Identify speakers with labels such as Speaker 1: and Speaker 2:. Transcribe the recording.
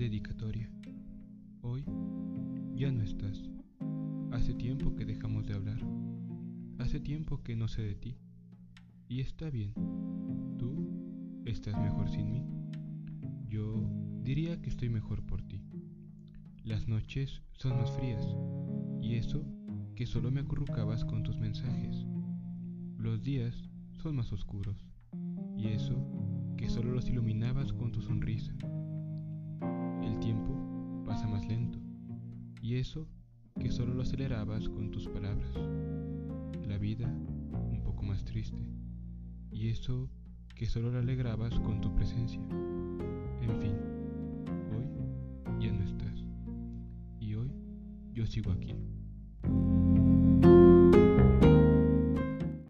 Speaker 1: Dedicatoria. Hoy ya no estás. Hace tiempo que dejamos de hablar. Hace tiempo que no sé de ti. Y está bien. Tú estás mejor sin mí. Yo diría que estoy mejor por ti. Las noches son más frías. Y eso que solo me acurrucabas con tus mensajes. Los días son más oscuros. Y eso que solo los iluminabas con tu sonrisa. Y eso que solo lo acelerabas con tus palabras. La vida un poco más triste. Y eso que solo la alegrabas con tu presencia. En fin, hoy ya no estás. Y hoy yo sigo aquí.